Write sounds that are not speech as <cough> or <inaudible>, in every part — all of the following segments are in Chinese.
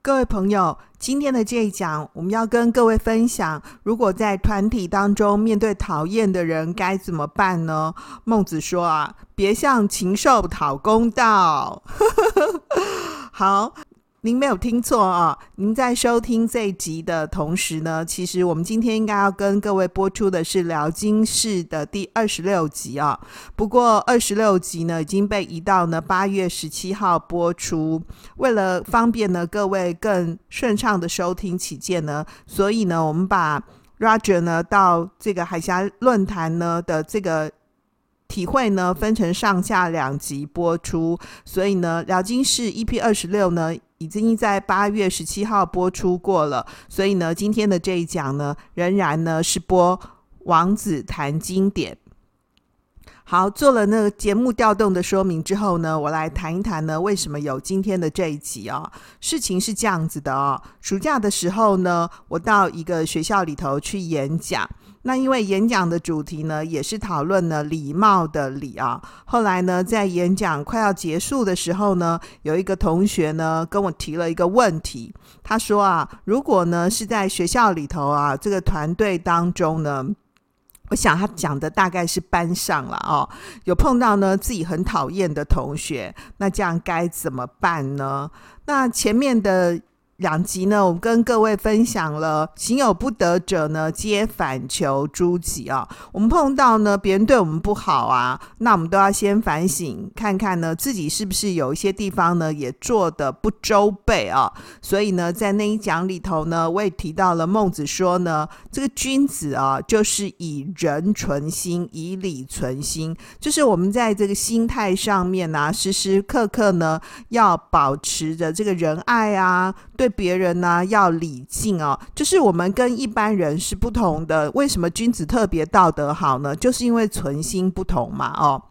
各位朋友，今天的这一讲，我们要跟各位分享，如果在团体当中面对讨厌的人，该怎么办呢？孟子说啊，别向禽兽讨公道。<laughs> 好。您没有听错啊！您在收听这一集的同时呢，其实我们今天应该要跟各位播出的是《辽金市》的第二十六集啊。不过二十六集呢已经被移到呢八月十七号播出，为了方便呢各位更顺畅的收听起见呢，所以呢我们把 Roger 呢到这个海峡论坛呢的这个体会呢分成上下两集播出，所以呢《辽金市》EP 二十六呢。已经在八月十七号播出过了，所以呢，今天的这一讲呢，仍然呢是播王子谈经典。好，做了那个节目调动的说明之后呢，我来谈一谈呢，为什么有今天的这一集啊？事情是这样子的啊，暑假的时候呢，我到一个学校里头去演讲。那因为演讲的主题呢，也是讨论了礼貌的礼啊。后来呢，在演讲快要结束的时候呢，有一个同学呢跟我提了一个问题，他说啊，如果呢是在学校里头啊，这个团队当中呢，我想他讲的大概是班上了哦，有碰到呢自己很讨厌的同学，那这样该怎么办呢？那前面的。两集呢，我们跟各位分享了行有不得者呢，皆反求诸己啊。我们碰到呢，别人对我们不好啊，那我们都要先反省，看看呢自己是不是有一些地方呢也做得不周备啊。所以呢，在那一讲里头呢，我也提到了孟子说呢，这个君子啊，就是以仁存心，以礼存心，就是我们在这个心态上面啊，时时刻刻呢要保持着这个仁爱啊，对。别人呢要礼敬哦，就是我们跟一般人是不同的。为什么君子特别道德好呢？就是因为存心不同嘛哦。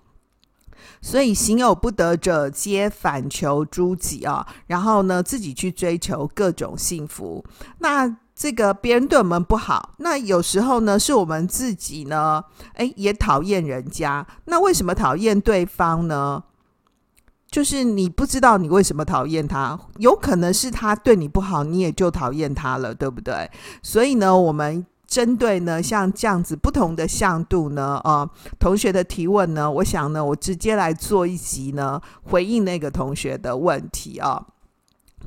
所以行有不得者，皆反求诸己啊。然后呢，自己去追求各种幸福。那这个别人对我们不好，那有时候呢是我们自己呢，诶，也讨厌人家。那为什么讨厌对方呢？就是你不知道你为什么讨厌他，有可能是他对你不好，你也就讨厌他了，对不对？所以呢，我们针对呢像这样子不同的向度呢，啊、同学的提问呢，我想呢，我直接来做一集呢，回应那个同学的问题啊。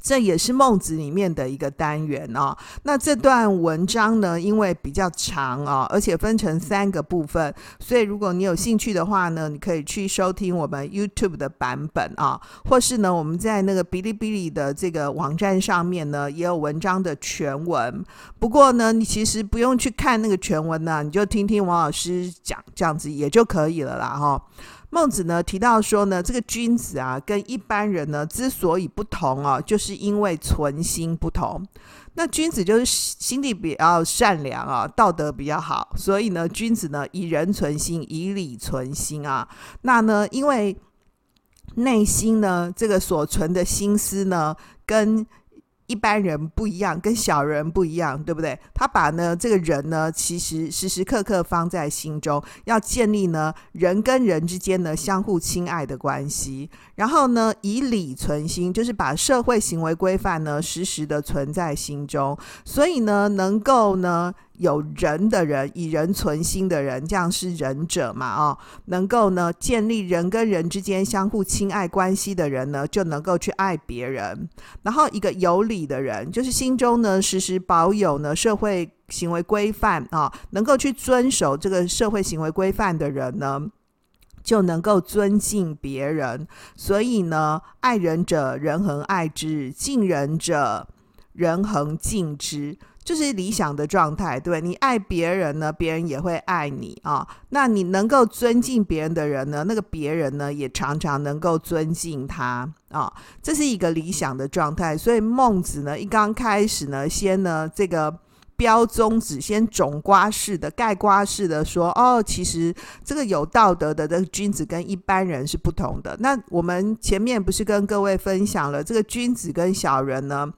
这也是孟子里面的一个单元啊。那这段文章呢，因为比较长啊，而且分成三个部分，所以如果你有兴趣的话呢，你可以去收听我们 YouTube 的版本啊，或是呢，我们在那个哔哩哔哩的这个网站上面呢，也有文章的全文。不过呢，你其实不用去看那个全文呢，你就听听王老师讲，这样子也就可以了啦，哈。孟子呢提到说呢，这个君子啊跟一般人呢之所以不同啊，就是因为存心不同。那君子就是心地比较善良啊，道德比较好，所以呢，君子呢以仁存心，以礼存心啊。那呢，因为内心呢这个所存的心思呢跟。一般人不一样，跟小人不一样，对不对？他把呢这个人呢，其实时时刻刻放在心中，要建立呢人跟人之间呢相互亲爱的关系。然后呢，以礼存心，就是把社会行为规范呢时时的存在心中。所以呢，能够呢。有仁的人，以仁存心的人，这样是仁者嘛？哦，能够呢建立人跟人之间相互亲爱关系的人呢，就能够去爱别人。然后一个有礼的人，就是心中呢时时保有呢社会行为规范啊，能够去遵守这个社会行为规范的人呢，就能够尊敬别人。所以呢，爱人者，人恒爱之；敬人者，人恒敬之。就是理想的状态，对，你爱别人呢，别人也会爱你啊。那你能够尊敬别人的人呢，那个别人呢，也常常能够尊敬他啊。这是一个理想的状态。所以孟子呢，一刚开始呢，先呢这个标宗旨，先种瓜式的、盖瓜式的说，哦，其实这个有道德的这个君子跟一般人是不同的。那我们前面不是跟各位分享了这个君子跟小人呢？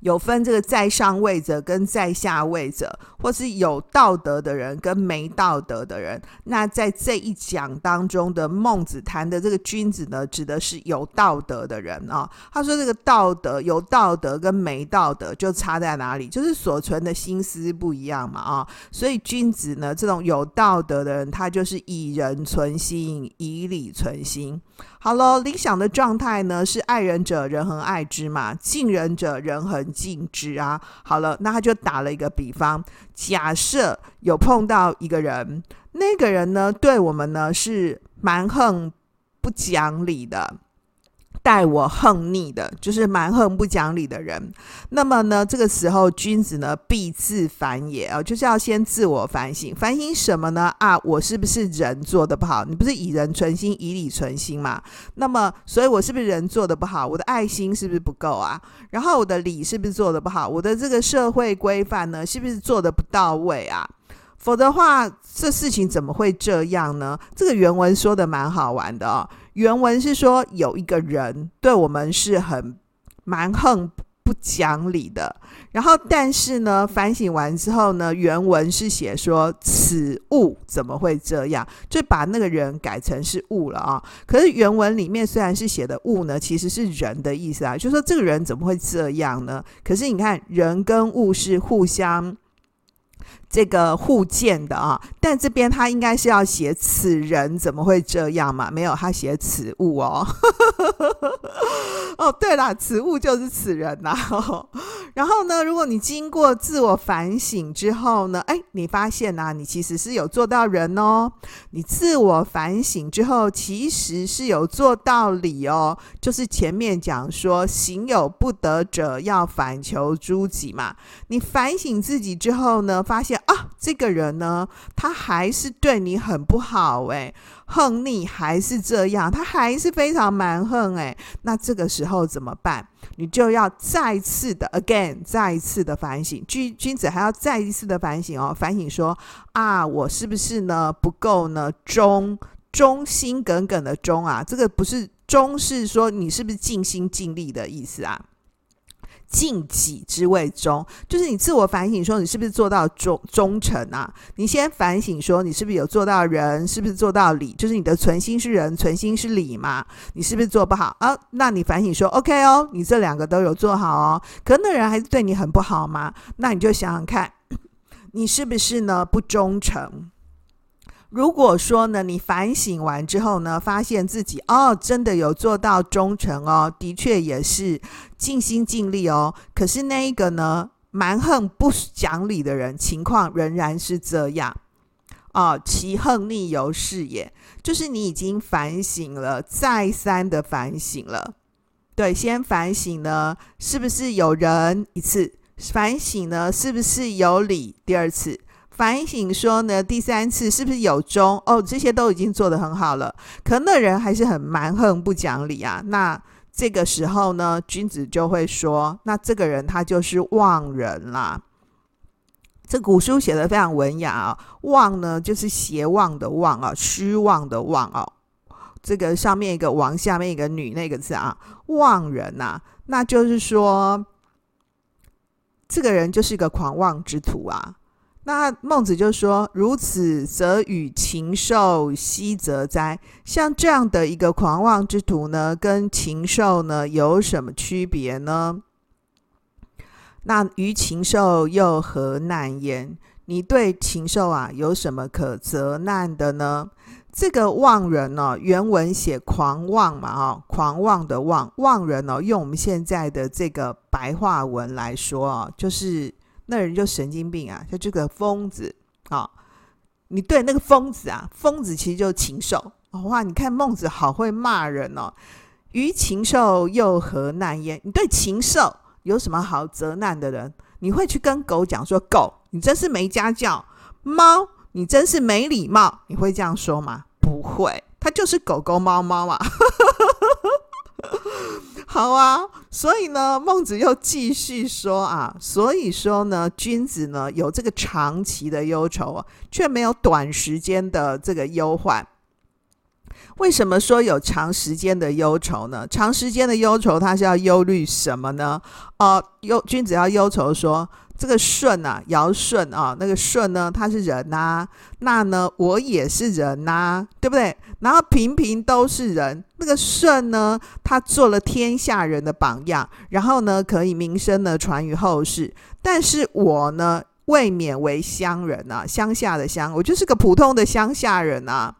有分这个在上位者跟在下位者，或是有道德的人跟没道德的人。那在这一讲当中的孟子谈的这个君子呢，指的是有道德的人啊。他说这个道德有道德跟没道德就差在哪里？就是所存的心思不一样嘛啊。所以君子呢，这种有道德的人，他就是以人存心，以礼存心。好了，理想的状态呢是爱人者人恒爱之嘛，敬人者人恒敬之啊。好了，那他就打了一个比方，假设有碰到一个人，那个人呢对我们呢是蛮横不讲理的。待我横逆的，就是蛮横不讲理的人。那么呢，这个时候君子呢必自反也啊，就是要先自我反省。反省什么呢？啊，我是不是人做的不好？你不是以人存心，以礼存心嘛？那么，所以我是不是人做的不好？我的爱心是不是不够啊？然后我的礼是不是做的不好？我的这个社会规范呢，是不是做的不到位啊？否则的话，这事情怎么会这样呢？这个原文说的蛮好玩的哦。原文是说有一个人对我们是很蛮横不讲理的，然后但是呢，反省完之后呢，原文是写说此物怎么会这样？就把那个人改成是物了啊。可是原文里面虽然是写的物呢，其实是人的意思啊，就说这个人怎么会这样呢？可是你看，人跟物是互相。这个互见的啊，但这边他应该是要写此人怎么会这样嘛？没有，他写此物哦。<laughs> 哦，对了，此物就是此人呐、<laughs> 然后呢，如果你经过自我反省之后呢，哎，你发现呐、你其实是有做到人哦。你自我反省之后，其实是有做到理哦。就是前面讲说，行有不得者，要反求诸己嘛。你反省自己之后呢，发现啊，这个人呢，他还是对你很不好哎，恨你还是这样，他还是非常蛮横哎。那这个时候怎么办？你就要再次的 again，再一次的反省。君君子还要再一次的反省哦，反省说啊，我是不是呢不够呢忠忠心耿耿的忠啊？这个不是忠，是说你是不是尽心尽力的意思啊？尽己之谓忠，就是你自我反省说你是不是做到忠忠诚啊？你先反省说你是不是有做到仁，是不是做到礼？就是你的存心是仁，存心是礼嘛？你是不是做不好啊？那你反省说 OK 哦，你这两个都有做好哦，可那人还是对你很不好吗？那你就想想看，你是不是呢不忠诚？如果说呢，你反省完之后呢，发现自己哦，真的有做到忠诚哦，的确也是尽心尽力哦。可是那一个呢，蛮横不讲理的人，情况仍然是这样哦。其横逆犹是也，就是你已经反省了，再三的反省了。对，先反省呢，是不是有人一次？反省呢，是不是有理第二次？反省说呢，第三次是不是有忠？哦，这些都已经做得很好了，可那人还是很蛮横不讲理啊。那这个时候呢，君子就会说，那这个人他就是妄人啦。这古书写的非常文雅啊，妄呢就是邪妄的妄啊，虚妄的妄啊。这个上面一个王，下面一个女那个字啊，妄人呐、啊，那就是说，这个人就是一个狂妄之徒啊。那孟子就说：“如此，则与禽兽奚则哉？像这样的一个狂妄之徒呢，跟禽兽呢有什么区别呢？那于禽兽又何难焉？你对禽兽啊有什么可责难的呢？这个妄人、哦，原文写狂妄嘛，啊，狂妄的妄，妄人哦，用我们现在的这个白话文来说啊，就是。”那人就神经病啊，就这个疯子啊、你对那个疯子啊，疯子其实就是禽兽。哇，你看孟子好会骂人哦。于禽兽又何难焉？你对禽兽有什么好责难的人？你会去跟狗讲说：“狗，你真是没家教；猫，你真是没礼貌。”你会这样说吗？不会，它就是狗狗猫猫啊。好啊，所以呢，孟子又继续说啊，所以说呢，君子呢有这个长期的忧愁，却没有短时间的这个忧患。为什么说有长时间的忧愁呢？长时间的忧愁，他是要忧虑什么呢？哦、呃，忧君子要忧愁说。这个舜啊，尧舜啊，那个舜呢，他是人呐、啊，那呢，我也是人呐、啊，对不对？然后平平都是人，那个舜呢，他做了天下人的榜样，然后呢，可以名声呢传于后世。但是我呢，未免为乡人啊，乡下的乡，我就是个普通的乡下人啊。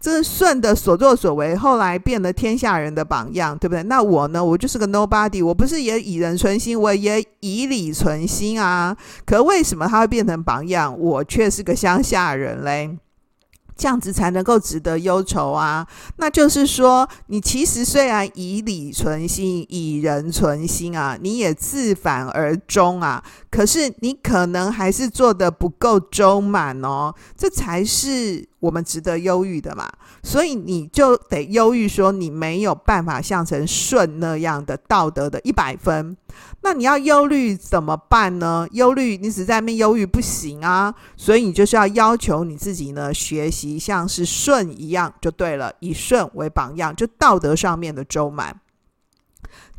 这是舜的所作所为，后来变了天下人的榜样，对不对？那我呢？我就是个 nobody，我不是也以人存心，我也以礼存心啊。可为什么他会变成榜样，我却是个乡下人嘞？这样子才能够值得忧愁啊！那就是说，你其实虽然以礼存心，以人存心啊，你也自反而终啊。可是你可能还是做得不够周满哦，这才是我们值得忧郁的嘛。所以你就得忧郁说，你没有办法像成舜那样的道德的一百分。那你要忧虑怎么办呢？忧虑，你只在那边忧郁不行啊，所以你就是要要求你自己呢，学习像是舜一样就对了，以舜为榜样，就道德上面的周满。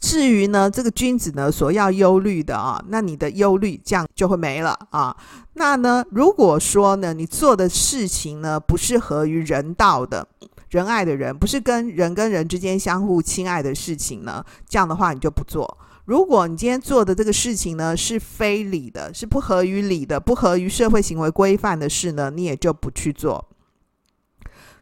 至于呢，这个君子呢所要忧虑的啊，那你的忧虑这样就会没了啊。那呢，如果说呢，你做的事情呢不是合于人道的、仁爱的人，不是跟人跟人之间相互亲爱的事情呢，这样的话你就不做。如果你今天做的这个事情呢是非理的，是不合于理的，不合于社会行为规范的事呢，你也就不去做。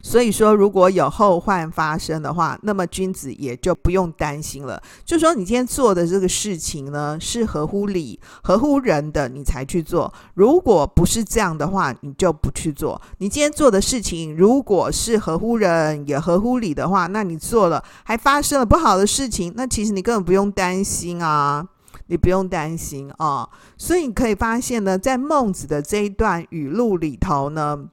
所以说，如果有后患发生的话，那么君子也就不用担心了。就说你今天做的这个事情呢，是合乎理、合乎人的，你才去做。如果不是这样的话，你就不去做。你今天做的事情，如果是合乎人也合乎理的话，那你做了还发生了不好的事情，那其实你根本不用担心啊，你不用担心啊。所以你可以发现呢，在孟子的这一段语录里头呢。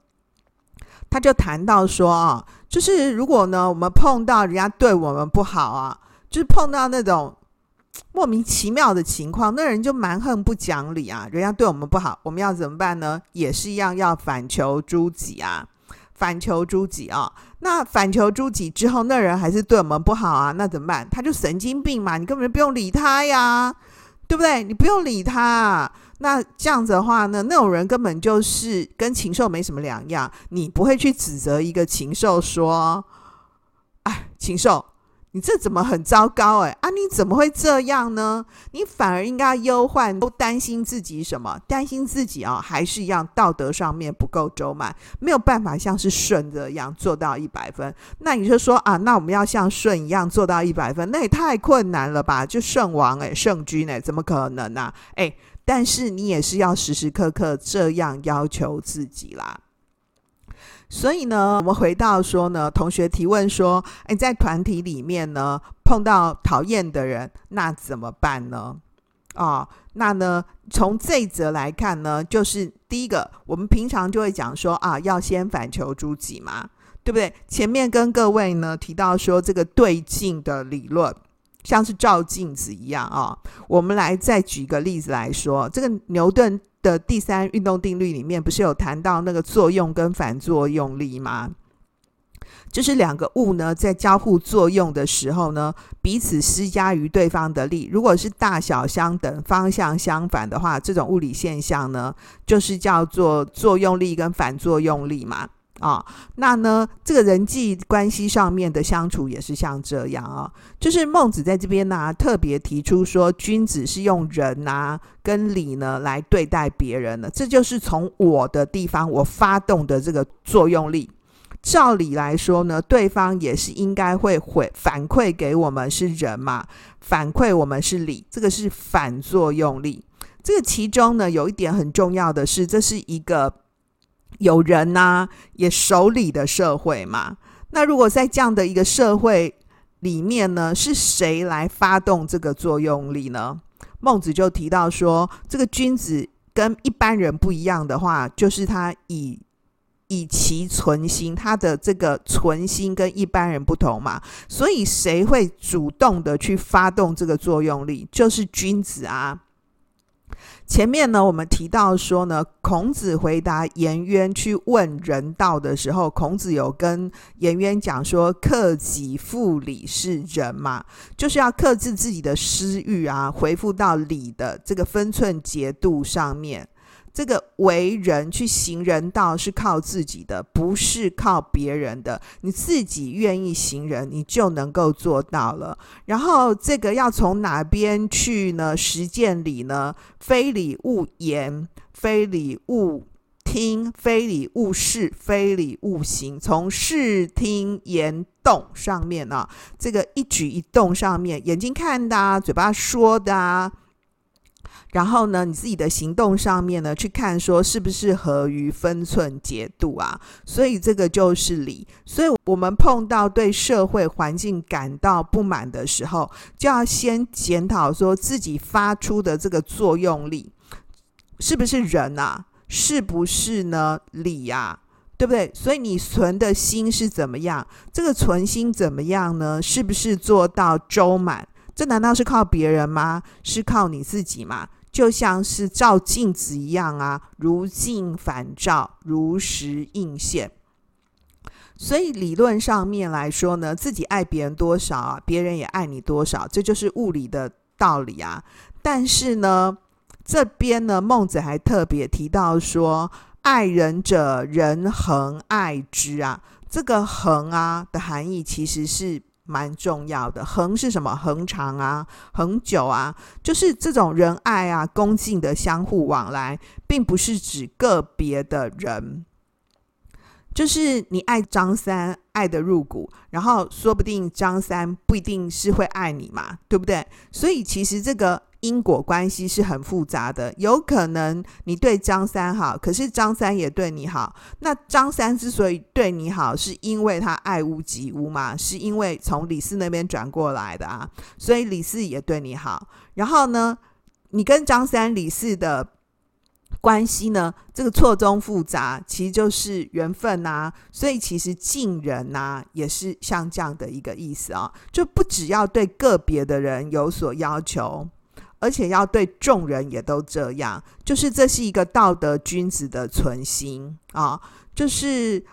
他就谈到说啊，就是如果呢，我们碰到人家对我们不好啊，就是碰到那种莫名其妙的情况，那人就蛮横不讲理啊，人家对我们不好，我们要怎么办呢？也是一样要反求诸己啊，反求诸己啊。那反求诸己之后，那人还是对我们不好啊，那怎么办？他就神经病嘛，你根本就不用理他呀，对不对？你不用理他。那这样子的话呢，那种人根本就是跟禽兽没什么两样。你不会去指责一个禽兽说：“哎，禽兽，你这怎么很糟糕？哎，啊，你怎么会这样呢？”你反而应该忧患，都担心自己什么？担心自己啊，还是一样道德上面不够周满，没有办法像是舜一样做到一百分。那你就说啊，那我们要像舜一样做到一百分，那也太困难了吧？就圣王哎，圣君哎，怎么可能呢？哎。但是你也是要时时刻刻这样要求自己啦。所以呢，我们回到说呢，同学提问说：“诶，在团体里面呢，碰到讨厌的人，那怎么办呢？”哦，那呢，从这一则来看呢，就是第一个，我们平常就会讲说啊，要先反求诸己嘛，对不对？前面跟各位呢提到说这个对镜的理论。像是照镜子一样啊，我们来再举一个例子来说，这个牛顿的第三运动定律里面不是有谈到那个作用跟反作用力吗？就是两个物呢在交互作用的时候呢，彼此施加于对方的力，如果是大小相等、方向相反的话，这种物理现象呢，就是叫做作用力跟反作用力嘛。啊、那呢，这个人际关系上面的相处也是像这样啊、就是孟子在这边呢、特别提出说，君子是用仁呐、啊、跟礼呢来对待别人的，这就是从我的地方我发动的这个作用力。照理来说呢，对方也是应该会回反馈给我们是人嘛，反馈我们是礼，这个是反作用力。这个其中呢有一点很重要的是，这是一个。有人呐、也守礼的社会嘛。那如果在这样的一个社会里面呢，是谁来发动这个作用力呢？孟子就提到说，这个君子跟一般人不一样的话，就是他以以其存心，他的这个存心跟一般人不同嘛，所以谁会主动的去发动这个作用力，就是君子啊。前面呢，我们提到说呢，孔子回答颜渊去问人道的时候，孔子有跟颜渊讲说：“克己复礼是人嘛，就是要克制自己的私欲啊，回复到礼的这个分寸节度上面。”这个为人去行人道是靠自己的，不是靠别人的。你自己愿意行人，你就能够做到了。然后这个要从哪边去呢？实践礼呢？非礼勿言，非礼勿听，非礼勿视，非礼勿行。从视听言动上面、啊，这个一举一动上面，眼睛看的啊，嘴巴说的啊。然后呢，你自己的行动上面呢，去看说是不是合于分寸节度啊？所以这个就是礼。所以我们碰到对社会环境感到不满的时候，就要先检讨说自己发出的这个作用力是不是仁啊？是不是呢礼呀？对不对？所以你存的心是怎么样？这个存心怎么样呢？是不是做到周满？这难道是靠别人吗？是靠你自己吗？就像是照镜子一样啊，如镜反照，如实应现。所以理论上面来说呢，自己爱别人多少啊，别人也爱你多少，这就是物理的道理啊。但是呢，这边呢，孟子还特别提到说，爱人者，人恒爱之啊。这个恒啊的含义其实是。蛮重要的，恒是什么？恒长啊，恒久啊，就是这种仁爱啊、恭敬的相互往来，并不是指个别的人。就是你爱张三，爱的入骨，然后说不定张三不一定是会爱你嘛，对不对？所以其实这个。因果关系是很复杂的，有可能你对张三好，可是张三也对你好。那张三之所以对你好，是因为他爱屋及乌嘛？是因为从李四那边转过来的啊，所以李四也对你好。然后呢，你跟张三、李四的关系呢，这个错综复杂，其实就是缘分呐。所以其实敬人呐，也是像这样的一个意思啊，就不只要对个别的人有所要求。而且要对众人也都这样，就是这是一个道德君子的存心啊。就是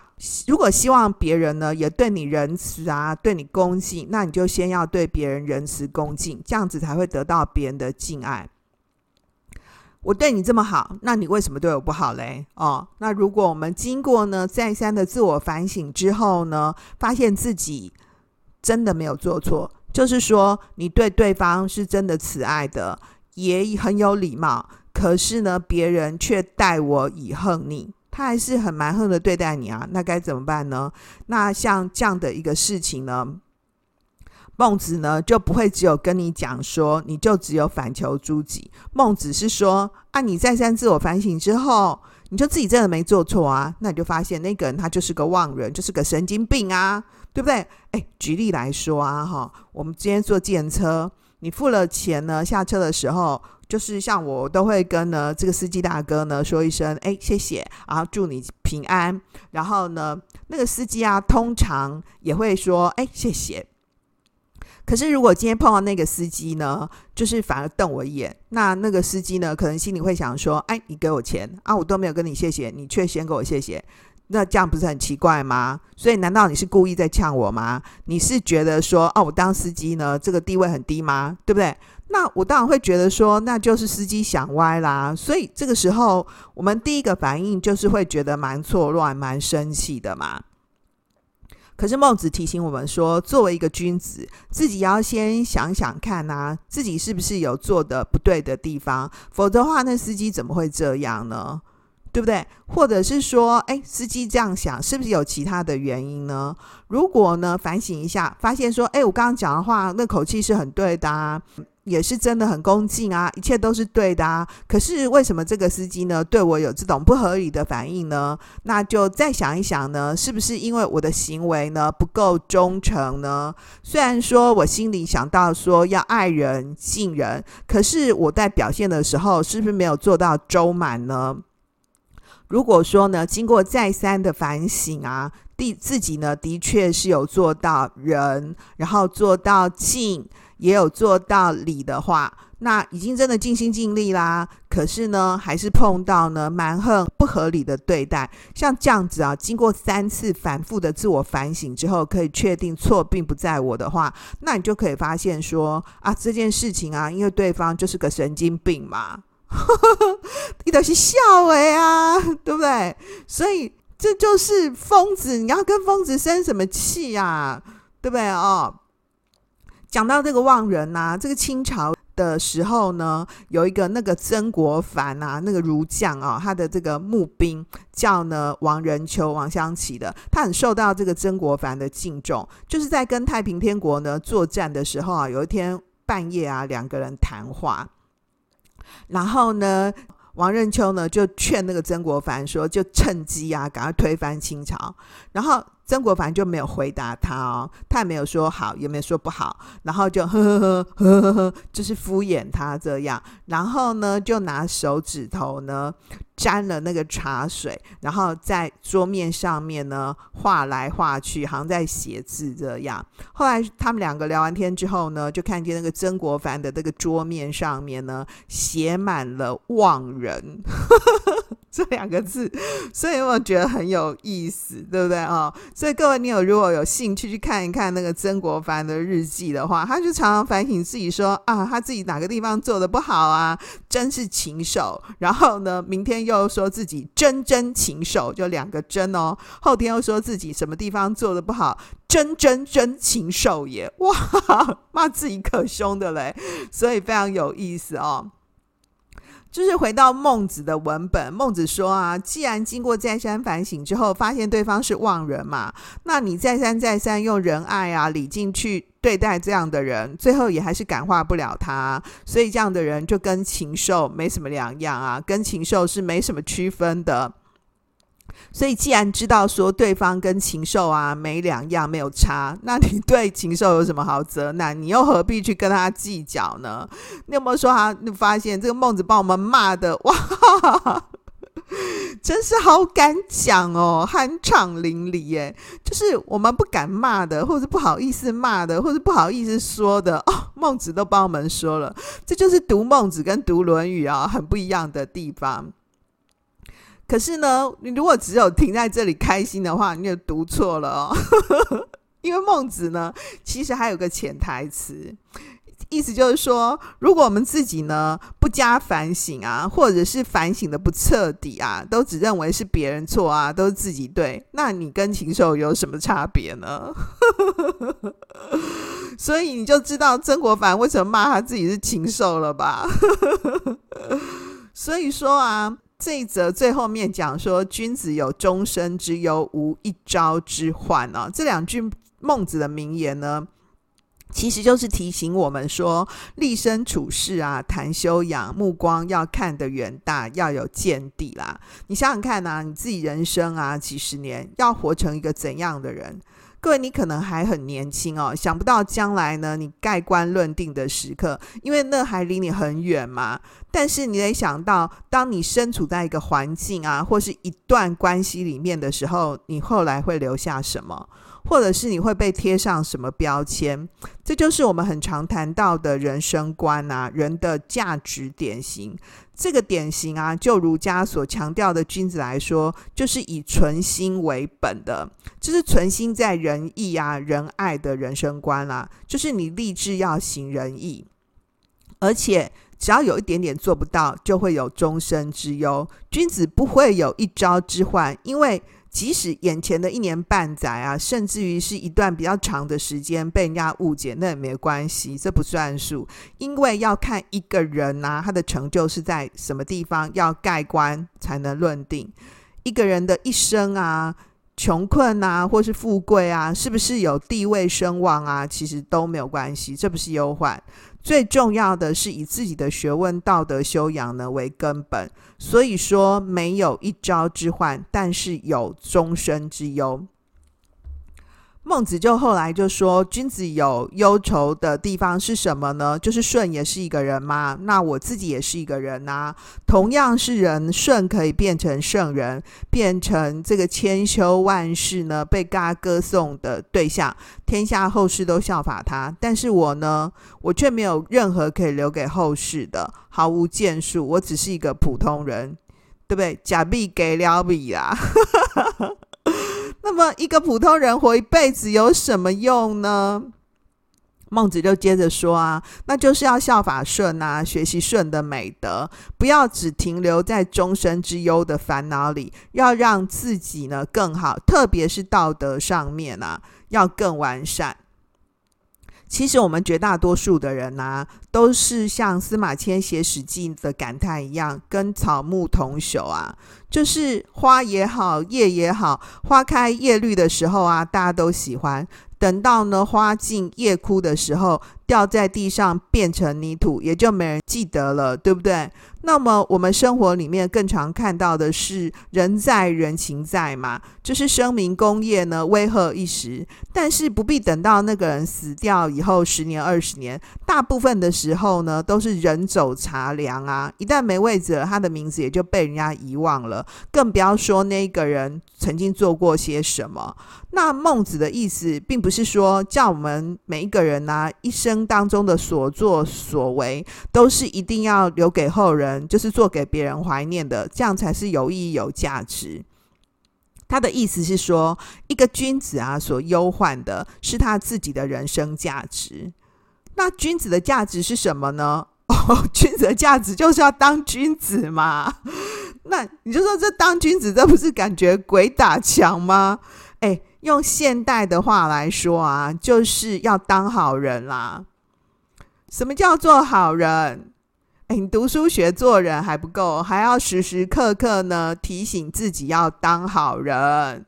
如果希望别人呢也对你仁慈啊，对你恭敬，那你就先要对别人仁慈恭敬，这样子才会得到别人的敬爱。我对你这么好，那你为什么对我不好嘞？哦，那如果我们经过呢再三的自我反省之后呢，发现自己真的没有做错。就是说，你对对方是真的慈爱的，也很有礼貌。可是呢，别人却待我以恨你，他还是很蛮横的对待你啊。那该怎么办呢？那像这样的一个事情呢，孟子呢就不会只有跟你讲说，你就只有反求诸己。孟子是说，啊，你再三自我反省之后，你就自己真的没做错啊，那你就发现那个人他就是个妄人，就是个神经病啊。对不对？哎，举例来说啊，哈，我们今天坐计程车，你付了钱呢，下车的时候，就是像我都会跟呢这个司机大哥呢说一声，哎，谢谢，然后祝你平安。然后呢，那个司机啊，通常也会说，哎，谢谢。可是如果今天碰到那个司机呢，就是反而瞪我一眼，那那个司机呢，可能心里会想说，哎，你给我钱啊，我都没有跟你谢谢，你却先给我谢谢。那这样不是很奇怪吗？所以难道你是故意在呛我吗？你是觉得说，哦，我当司机呢，这个地位很低吗？对不对？那我当然会觉得说，那就是司机想歪啦。所以这个时候，我们第一个反应就是会觉得蛮错乱、蛮生气的嘛。可是孟子提醒我们说，作为一个君子，自己要先想想看啊，自己是不是有做的不对的地方，否则的话，那司机怎么会这样呢？对不对？或者是说，哎，司机这样想，是不是有其他的原因呢？如果呢，反省一下，发现说，哎，我刚刚讲的话，那口气是很对的啊，也是真的很恭敬啊，一切都是对的啊。可是为什么这个司机呢，对我有这种不合理的反应呢？那就再想一想呢，是不是因为我的行为呢不够忠诚呢？虽然说我心里想到说要爱人、敬人，可是我在表现的时候，是不是没有做到周满呢？如果说呢，经过再三的反省啊，第自己呢的确是有做到仁，然后做到敬，也有做到理的话，那已经真的尽心尽力啦。可是呢，还是碰到呢蛮横不合理的对待，像这样子啊，经过三次反复的自我反省之后，可以确定错并不在我的话，那你就可以发现说啊，这件事情啊，因为对方就是个神经病嘛。<laughs> 你都是笑哎呀，对不对？所以这就是疯子，你要跟疯子生什么气呀、啊？对不对哦？讲到这个望人呐、这个清朝的时候呢，有一个那个曾国藩啊，那个儒将啊，他的这个募兵叫呢王仁秋、王湘琪的，他很受到这个曾国藩的敬重，就是在跟太平天国呢作战的时候啊，有一天半夜啊，两个人谈话。然后呢，王仁秋呢就劝那个曾国藩说，就趁机啊，赶快推翻清朝。然后曾国藩就没有回答他哦，他也没有说好，也没有说不好，然后就呵呵呵呵呵呵，就是敷衍他这样。然后呢，就拿手指头呢。沾了那个茶水，然后在桌面上面呢画来画去，好像在写字这样。后来他们两个聊完天之后呢，就看见那个曾国藩的这个桌面上面呢写满了“望人”。<laughs> 这两个字，所以我觉得很有意思，对不对啊？所以各位，你有如果有兴趣去看一看那个曾国藩的日记的话，他就常常反省自己说啊，他自己哪个地方做的不好啊，真是禽兽。然后呢，明天又说自己真真禽兽，就两个真哦。后天又说自己什么地方做的不好，真真真禽兽也。哇，<laughs> 骂自己可凶的嘞，所以非常有意思哦。就是回到孟子的文本，孟子说啊，既然经过再三反省之后，发现对方是妄人嘛，那你再三再三用仁爱啊、礼敬去对待这样的人，最后也还是感化不了他，所以这样的人就跟禽兽没什么两样啊，跟禽兽是没什么区分的。所以，既然知道说对方跟禽兽啊没两样，没有差，那你对禽兽有什么好责难？你又何必去跟他计较呢？你有没有说他？你发现这个孟子把我们骂的哇，<laughs> 真是好敢讲哦，酣畅淋漓耶！就是我们不敢骂的，或者不好意思骂的，或者不好意思说的哦，孟子都帮我们说了。这就是读孟子跟读论语啊，很不一样的地方。可是呢，你如果只有停在这里开心的话，你就读错了哦。<laughs> 因为孟子呢，其实还有个潜台词，意思就是说，如果我们自己呢不加反省啊，或者是反省的不彻底啊，都只认为是别人错啊，都是自己对，那你跟禽兽有什么差别呢？<laughs> 所以你就知道曾国藩为什么骂他自己是禽兽了吧？<laughs> 所以说啊。这一则最后面讲说，君子有终身之忧，无一朝之患啊。这两句孟子的名言呢，其实就是提醒我们说，立身处世啊，谈修养，目光要看得远大，要有见地啦。你想想看啊，你自己人生啊，几十年要活成一个怎样的人？各位，你可能还很年轻哦，想不到将来呢，你盖棺论定的时刻，因为那还离你很远嘛。但是你得想到，当你身处在一个环境啊，或是一段关系里面的时候，你后来会留下什么？或者是你会被贴上什么标签？这就是我们很常谈到的人生观啊，人的价值典型。这个典型啊，就儒家所强调的君子来说，就是以存心为本的，就是存心在仁义啊、仁爱的人生观啦、啊。就是你立志要行仁义，而且只要有一点点做不到，就会有终身之忧。君子不会有一朝之患，因为。即使眼前的一年半载啊，甚至于是一段比较长的时间被人家误解，那也没关系，这不算数。因为要看一个人呐、啊，他的成就是在什么地方，要盖棺才能论定。一个人的一生啊，穷困啊，或是富贵啊，是不是有地位声望啊，其实都没有关系，这不是忧患。最重要的是以自己的学问、道德修养呢为根本，所以说没有一朝之患，但是有终身之忧。孟子就后来就说：“君子有忧愁的地方是什么呢？就是舜也是一个人嘛，那我自己也是一个人呐、同样是人，舜可以变成圣人，变成这个千秋万世呢被大家歌颂的对象，天下后世都效法他。但是我呢，我却没有任何可以留给后世的，毫无建树。我只是一个普通人，对不对？假币给了币啦。<laughs> ”那么，一个普通人活一辈子有什么用呢？孟子就接着说啊，那就是要效法舜啊，学习舜的美德，不要只停留在终身之忧的烦恼里，要让自己呢更好，特别是道德上面啊，要更完善。其实我们绝大多数的人啊，都是像司马迁写《史记》的感叹一样，跟草木同朽啊。就是花也好，叶也好，花开叶绿的时候啊，大家都喜欢；等到呢花尽叶枯的时候，掉在地上变成泥土，也就没人记得了，对不对？那么我们生活里面更常看到的是“人在人情在”嘛，就是声名功业呢威吓一时，但是不必等到那个人死掉以后十年二十年，大部分的时候呢都是人走茶凉啊，一旦没位置了，他的名字也就被人家遗忘了，更不要说那个人曾经做过些什么。那孟子的意思并不是说叫我们每一个人呢、一生当中的所作所为都是一定要留给后人。就是做给别人怀念的，这样才是有意义、有价值。他的意思是说，一个君子啊，所忧患的是他自己的人生价值。那君子的价值是什么呢？哦，<laughs> 君子的价值就是要当君子嘛。那你就说这当君子，这不是感觉鬼打墙吗？诶，用现代的话来说啊，就是要当好人啦。什么叫做好人？诶，你读书学做人还不够，还要时时刻刻呢提醒自己要当好人。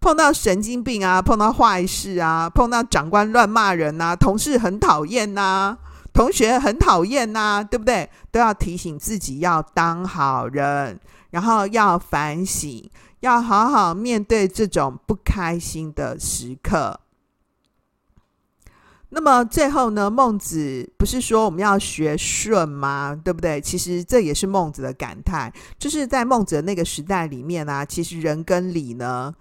碰到神经病啊，碰到坏事啊，碰到长官乱骂人呐、啊，同事很讨厌呐，同学很讨厌呐，对不对？都要提醒自己要当好人，然后要反省，要好好面对这种不开心的时刻。那么最后呢，孟子不是说我们要学顺吗？对不对？其实这也是孟子的感叹，就是在孟子的那个时代里面啊，其实人跟礼呢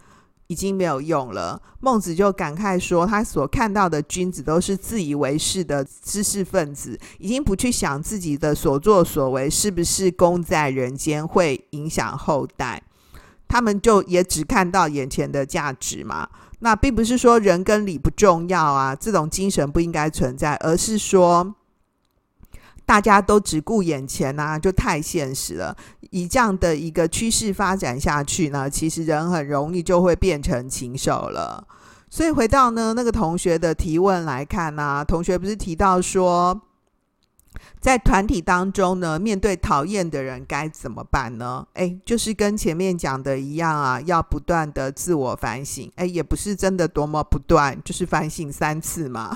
已经没有用了。孟子就感慨说，他所看到的君子都是自以为是的知识分子，已经不去想自己的所作所为是不是功在人间，会影响后代。他们就也只看到眼前的价值嘛。那并不是说人跟礼不重要啊，这种精神不应该存在，而是说大家都只顾眼前啊，就太现实了。以这样的一个趋势发展下去呢，其实人很容易就会变成禽兽了。所以回到呢那个同学的提问来看呢，同学不是提到说，在团体当中呢，面对讨厌的人该怎么办呢？诶，就是跟前面讲的一样啊，要不断的自我反省。诶，也不是真的多么不断，就是反省三次嘛。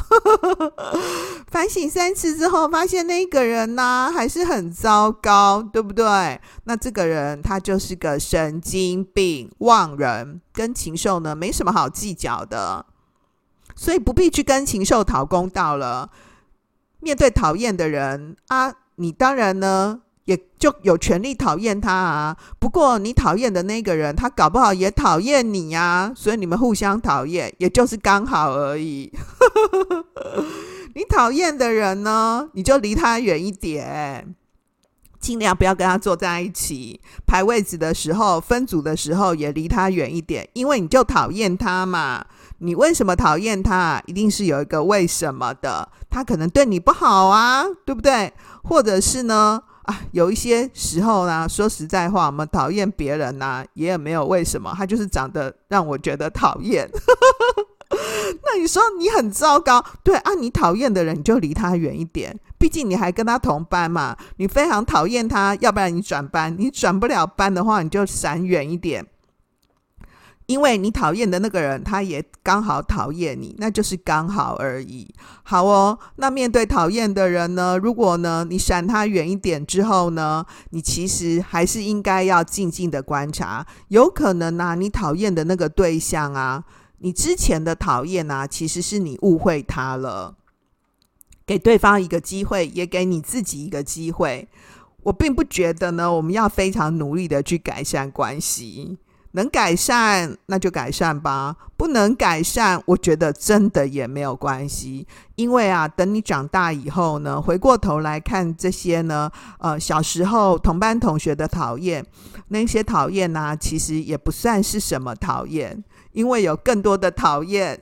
<laughs> 反省三次之后，发现那个人呢、还是很糟糕，对不对？那这个人他就是个神经病、妄人，跟禽兽呢没什么好计较的，所以不必去跟禽兽讨公道了。面对讨厌的人啊，你当然呢也就有权利讨厌他啊。不过你讨厌的那个人，他搞不好也讨厌你呀、啊，所以你们互相讨厌，也就是刚好而已。<laughs> 你讨厌的人呢，你就离他远一点，尽量不要跟他坐在一起。排位置的时候，分组的时候也离他远一点，因为你就讨厌他嘛。你为什么讨厌他？一定是有一个为什么的。他可能对你不好啊，对不对？或者是呢？啊，有一些时候呢，说实在话，我们讨厌别人呢、啊，也没有为什么，他就是长得让我觉得讨厌。<laughs> 那你说你很糟糕，对啊？你讨厌的人，你就离他远一点。毕竟你还跟他同班嘛，你非常讨厌他，要不然你转班。你转不了班的话，你就闪远一点。因为你讨厌的那个人，他也刚好讨厌你，那就是刚好而已。好哦，那面对讨厌的人呢？如果呢，你闪他远一点之后呢，你其实还是应该要静静的观察。有可能啊，你讨厌的那个对象啊，你之前的讨厌啊，其实是你误会他了。给对方一个机会，也给你自己一个机会。我并不觉得呢，我们要非常努力的去改善关系。能改善那就改善吧，不能改善，我觉得真的也没有关系。因为啊，等你长大以后呢，回过头来看这些呢，呃，小时候同班同学的讨厌，那些讨厌呢、其实也不算是什么讨厌，因为有更多的讨厌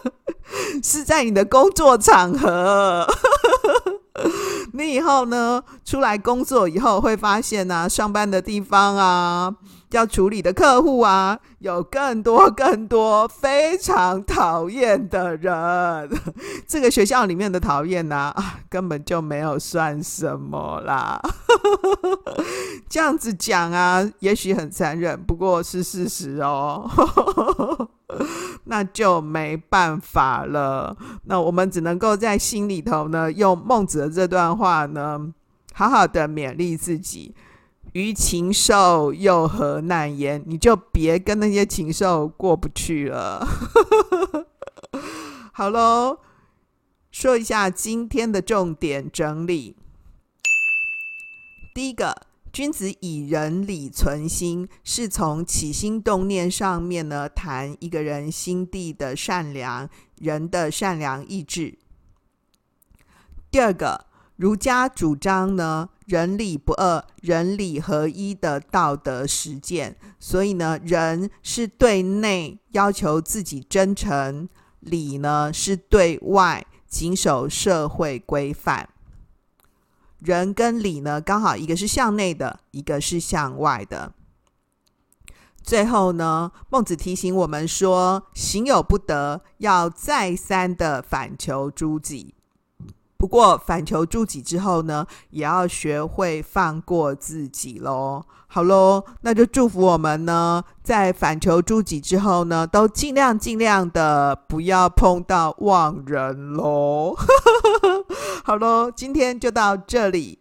<laughs> 是在你的工作场合。<laughs> 你以后呢，出来工作以后会发现呢、啊，上班的地方啊。要处理的客户啊，有更多更多非常讨厌的人。<laughs> 这个学校里面的讨厌呢，啊，根本就没有算什么啦。<laughs> 这样子讲啊，也许很残忍，不过是事实哦。<laughs> 那就没办法了。那我们只能够在心里头呢，用孟子的这段话呢，好好的勉励自己。于禽兽又何难言？你就别跟那些禽兽过不去了。<laughs> 好喽，说一下今天的重点整理。第一个，君子以仁礼存心，是从起心动念上面呢，谈一个人心地的善良，人的善良意志。第二个，儒家主张呢，仁礼不二，仁礼合一的道德实践。所以呢，仁是对内要求自己真诚，礼呢是对外谨守社会规范。仁跟礼呢，刚好一个是向内的，一个是向外的。最后呢，孟子提醒我们说：行有不得，要再三的反求诸己。不过反求诸己之后呢，也要学会放过自己喽。好喽，那就祝福我们呢，在反求诸己之后呢，都尽量尽量的不要碰到忘人喽。<laughs> 好喽，今天就到这里。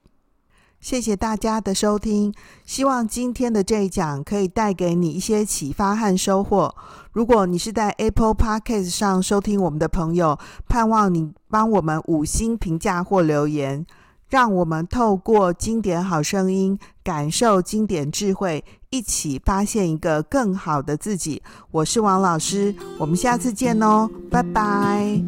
谢谢大家的收听，希望今天的这一讲可以带给你一些启发和收获。如果你是在 Apple Podcast 上收听我们的朋友，盼望你帮我们五星评价或留言，让我们透过经典好声音，感受经典智慧，一起发现一个更好的自己。我是王老师，我们下次见哦，拜拜。